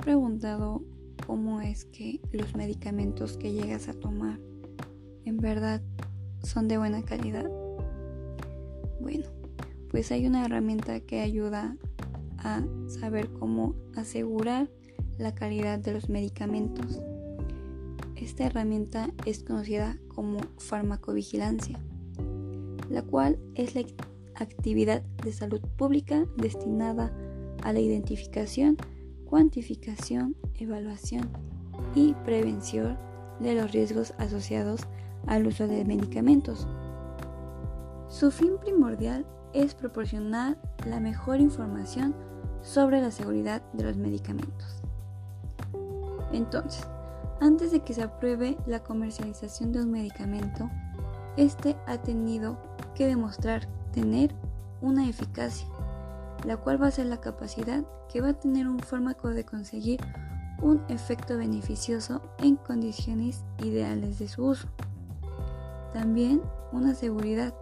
preguntado cómo es que los medicamentos que llegas a tomar en verdad son de buena calidad? Bueno, pues hay una herramienta que ayuda a saber cómo asegurar la calidad de los medicamentos. Esta herramienta es conocida como farmacovigilancia, la cual es la actividad de salud pública destinada a la identificación, cuantificación, evaluación y prevención de los riesgos asociados al uso de medicamentos. Su fin primordial es proporcionar la mejor información sobre la seguridad de los medicamentos. Entonces, antes de que se apruebe la comercialización de un medicamento, este ha tenido que demostrar tener una eficacia, la cual va a ser la capacidad que va a tener un fármaco de conseguir un efecto beneficioso en condiciones ideales de su uso. También una seguridad.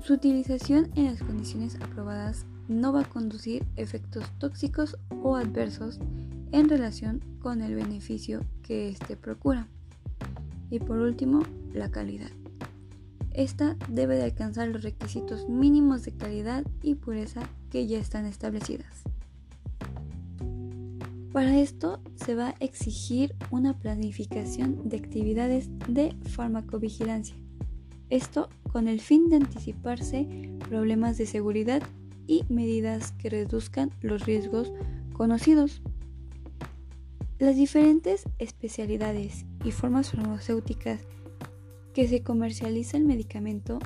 Su utilización en las condiciones aprobadas no va a conducir efectos tóxicos o adversos en relación con el beneficio que éste procura. Y por último, la calidad. Esta debe de alcanzar los requisitos mínimos de calidad y pureza que ya están establecidas. Para esto se va a exigir una planificación de actividades de farmacovigilancia. Esto con el fin de anticiparse problemas de seguridad y medidas que reduzcan los riesgos conocidos. Las diferentes especialidades y formas farmacéuticas que se comercializa el medicamento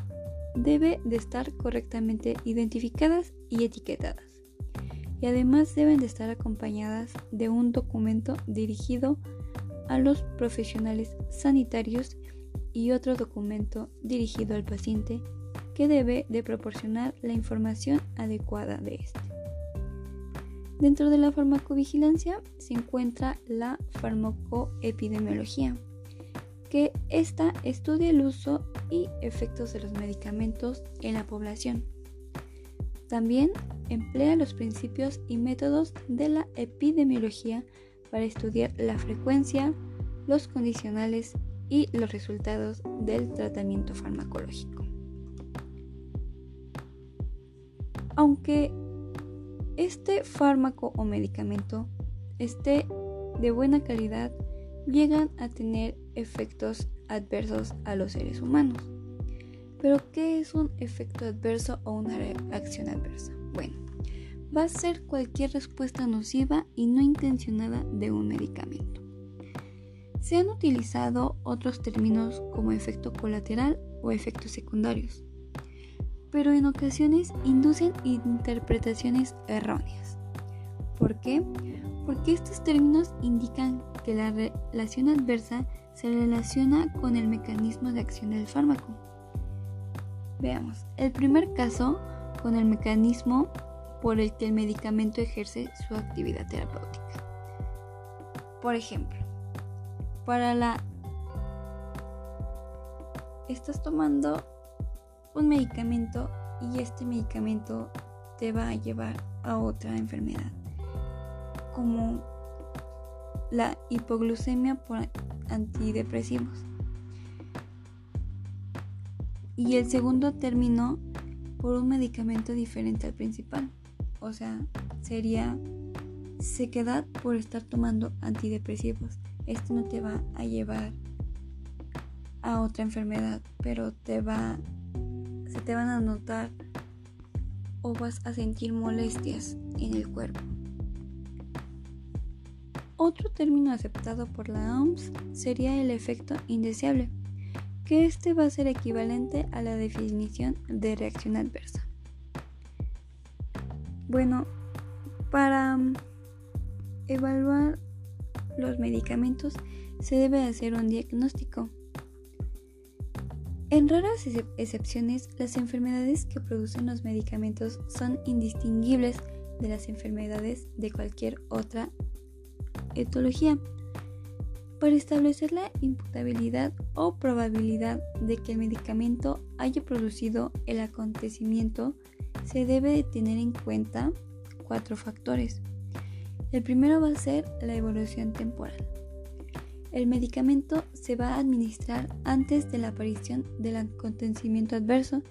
debe de estar correctamente identificadas y etiquetadas. Y además deben de estar acompañadas de un documento dirigido a los profesionales sanitarios y otro documento dirigido al paciente que debe de proporcionar la información adecuada de este. Dentro de la farmacovigilancia se encuentra la farmacoepidemiología, que esta estudia el uso y efectos de los medicamentos en la población. También emplea los principios y métodos de la epidemiología para estudiar la frecuencia, los condicionales y los resultados del tratamiento farmacológico. Aunque este fármaco o medicamento esté de buena calidad, llegan a tener efectos adversos a los seres humanos. Pero, ¿qué es un efecto adverso o una reacción adversa? Bueno, va a ser cualquier respuesta nociva y no intencionada de un medicamento. Se han utilizado otros términos como efecto colateral o efectos secundarios, pero en ocasiones inducen interpretaciones erróneas. ¿Por qué? Porque estos términos indican que la relación adversa se relaciona con el mecanismo de acción del fármaco. Veamos, el primer caso con el mecanismo por el que el medicamento ejerce su actividad terapéutica. Por ejemplo, para la... Estás tomando un medicamento y este medicamento te va a llevar a otra enfermedad, como la hipoglucemia por antidepresivos. Y el segundo término por un medicamento diferente al principal. O sea, sería sequedad por estar tomando antidepresivos. Esto no te va a llevar a otra enfermedad, pero te va se te van a notar o vas a sentir molestias en el cuerpo. Otro término aceptado por la OMS sería el efecto indeseable, que este va a ser equivalente a la definición de reacción adversa. Bueno, para mm, evaluar los medicamentos se debe hacer un diagnóstico. En raras excepciones, las enfermedades que producen los medicamentos son indistinguibles de las enfermedades de cualquier otra etología para establecer la imputabilidad o probabilidad de que el medicamento haya producido el acontecimiento, se debe de tener en cuenta cuatro factores. El primero va a ser la evolución temporal. El medicamento se va a administrar antes de la aparición del acontecimiento adverso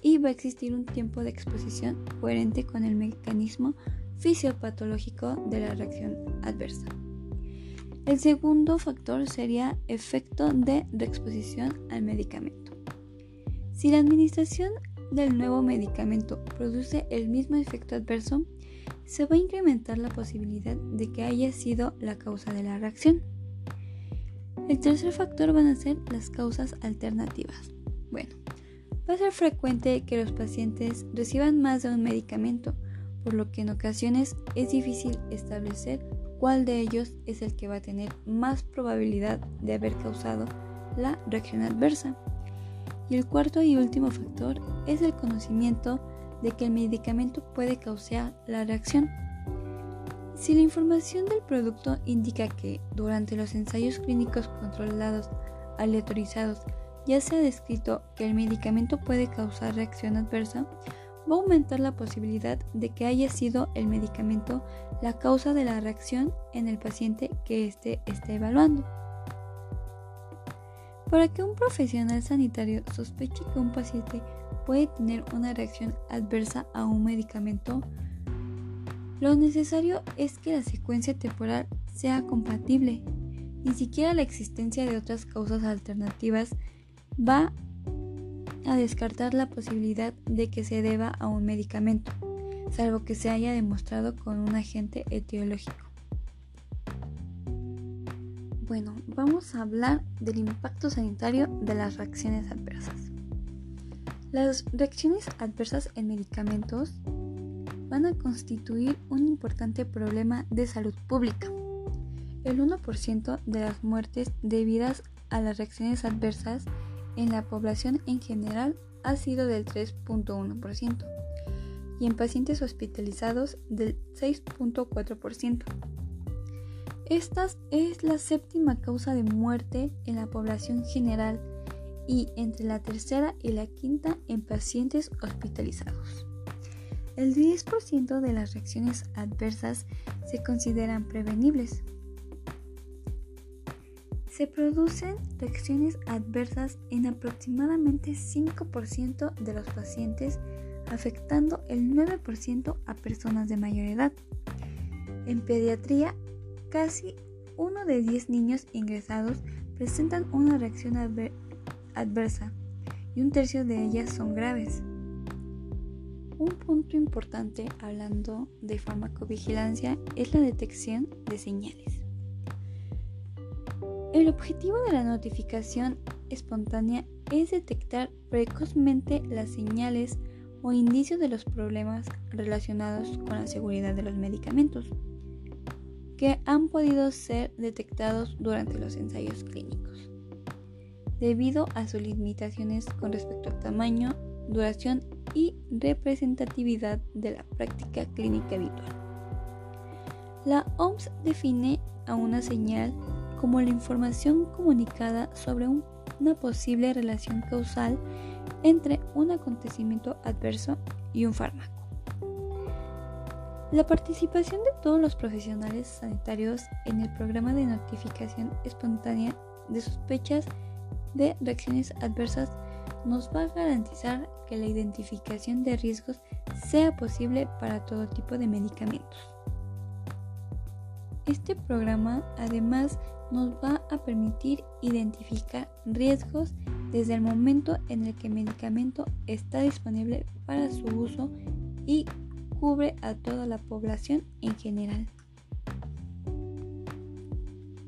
y va a existir un tiempo de exposición coherente con el mecanismo fisiopatológico de la reacción adversa. El segundo factor sería efecto de reexposición al medicamento. Si la administración del nuevo medicamento produce el mismo efecto adverso, se va a incrementar la posibilidad de que haya sido la causa de la reacción. El tercer factor van a ser las causas alternativas. Bueno, va a ser frecuente que los pacientes reciban más de un medicamento, por lo que en ocasiones es difícil establecer cuál de ellos es el que va a tener más probabilidad de haber causado la reacción adversa. Y el cuarto y último factor es el conocimiento de que el medicamento puede causar la reacción. Si la información del producto indica que durante los ensayos clínicos controlados aleatorizados ya se ha descrito que el medicamento puede causar reacción adversa, va a aumentar la posibilidad de que haya sido el medicamento la causa de la reacción en el paciente que éste esté evaluando. Para que un profesional sanitario sospeche que un paciente puede tener una reacción adversa a un medicamento, lo necesario es que la secuencia temporal sea compatible. Ni siquiera la existencia de otras causas alternativas va a descartar la posibilidad de que se deba a un medicamento, salvo que se haya demostrado con un agente etiológico. Bueno, vamos a hablar del impacto sanitario de las reacciones adversas. Las reacciones adversas en medicamentos van a constituir un importante problema de salud pública. El 1% de las muertes debidas a las reacciones adversas en la población en general ha sido del 3.1% y en pacientes hospitalizados del 6.4%. Esta es la séptima causa de muerte en la población general y entre la tercera y la quinta en pacientes hospitalizados. El 10% de las reacciones adversas se consideran prevenibles, se producen reacciones adversas en aproximadamente 5% de los pacientes, afectando el 9% a personas de mayor edad. En pediatría, casi uno de 10 niños ingresados presentan una reacción adversa y un tercio de ellas son graves. Un punto importante hablando de farmacovigilancia es la detección de señales. El objetivo de la notificación espontánea es detectar precozmente las señales o indicios de los problemas relacionados con la seguridad de los medicamentos que han podido ser detectados durante los ensayos clínicos, debido a sus limitaciones con respecto al tamaño, duración y representatividad de la práctica clínica habitual. La OMS define a una señal como la información comunicada sobre una posible relación causal entre un acontecimiento adverso y un fármaco. La participación de todos los profesionales sanitarios en el programa de notificación espontánea de sospechas de reacciones adversas nos va a garantizar que la identificación de riesgos sea posible para todo tipo de medicamentos. Este programa además nos va a permitir identificar riesgos desde el momento en el que el medicamento está disponible para su uso y cubre a toda la población en general.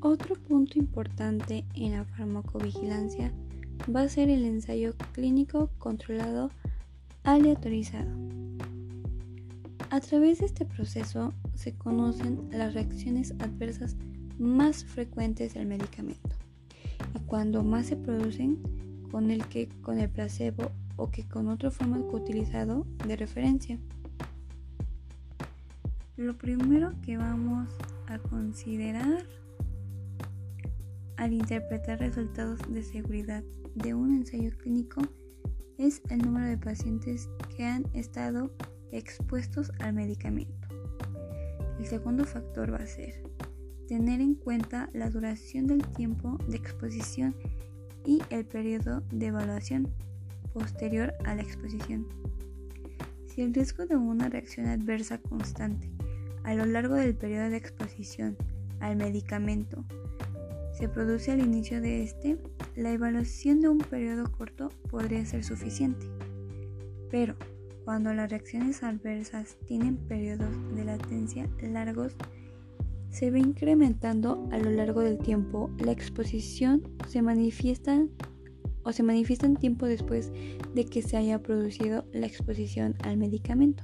Otro punto importante en la farmacovigilancia va a ser el ensayo clínico controlado aleatorizado. A través de este proceso se conocen las reacciones adversas más frecuentes del medicamento y cuando más se producen con el que con el placebo o que con otro fármaco utilizado de referencia. Lo primero que vamos a considerar al interpretar resultados de seguridad de un ensayo clínico es el número de pacientes que han estado expuestos al medicamento el segundo factor va a ser tener en cuenta la duración del tiempo de exposición y el periodo de evaluación posterior a la exposición. Si el riesgo de una reacción adversa constante a lo largo del periodo de exposición al medicamento se produce al inicio de este, la evaluación de un periodo corto podría ser suficiente. Pero cuando las reacciones adversas tienen periodos de latencia largos, se ve incrementando a lo largo del tiempo. La exposición se manifiesta o se manifiestan tiempo después de que se haya producido la exposición al medicamento.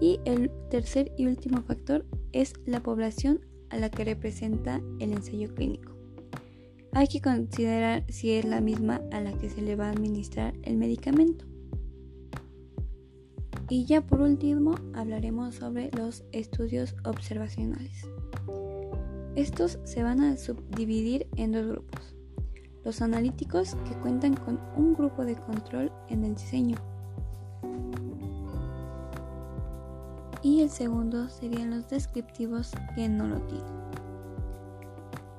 Y el tercer y último factor es la población a la que representa el ensayo clínico. Hay que considerar si es la misma a la que se le va a administrar el medicamento. Y ya por último hablaremos sobre los estudios observacionales. Estos se van a subdividir en dos grupos los analíticos que cuentan con un grupo de control en el diseño. Y el segundo serían los descriptivos que no lo tienen.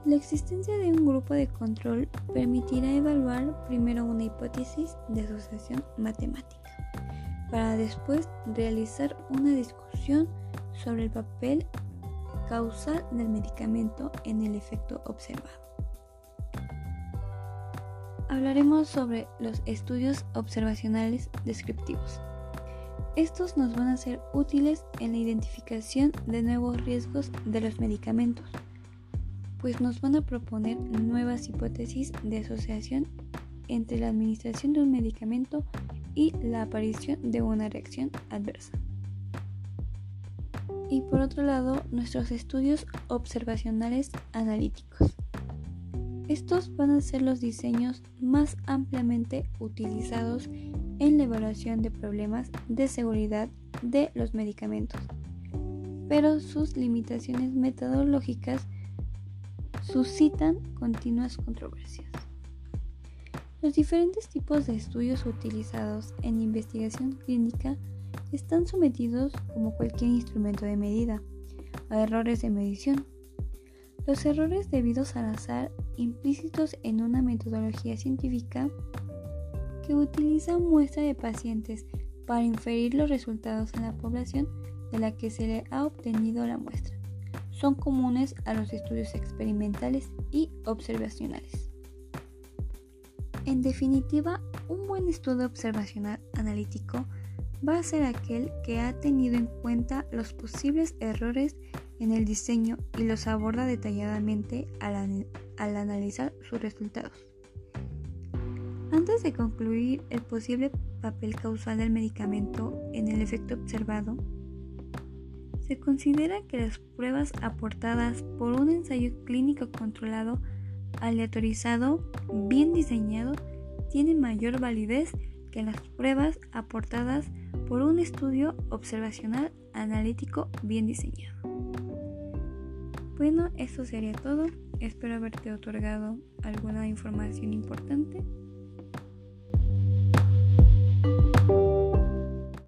La existencia de un grupo de control permitirá evaluar primero una hipótesis de asociación matemática, para después realizar una discusión sobre el papel causal del medicamento en el efecto observado hablaremos sobre los estudios observacionales descriptivos. Estos nos van a ser útiles en la identificación de nuevos riesgos de los medicamentos, pues nos van a proponer nuevas hipótesis de asociación entre la administración de un medicamento y la aparición de una reacción adversa. Y por otro lado, nuestros estudios observacionales analíticos. Estos van a ser los diseños más ampliamente utilizados en la evaluación de problemas de seguridad de los medicamentos, pero sus limitaciones metodológicas suscitan continuas controversias. Los diferentes tipos de estudios utilizados en investigación clínica están sometidos, como cualquier instrumento de medida, a errores de medición los errores debidos al azar implícitos en una metodología científica que utiliza muestra de pacientes para inferir los resultados en la población de la que se le ha obtenido la muestra. Son comunes a los estudios experimentales y observacionales. En definitiva, un buen estudio observacional analítico va a ser aquel que ha tenido en cuenta los posibles errores en el diseño y los aborda detalladamente al, analizar sus resultados. Antes de concluir el posible papel causal del medicamento en el efecto observado, se considera que las pruebas aportadas por un ensayo clínico controlado, aleatorizado, bien diseñado, tienen mayor validez que las pruebas aportadas por un estudio observacional analítico bien diseñado. Bueno, eso sería todo. Espero haberte otorgado alguna información importante.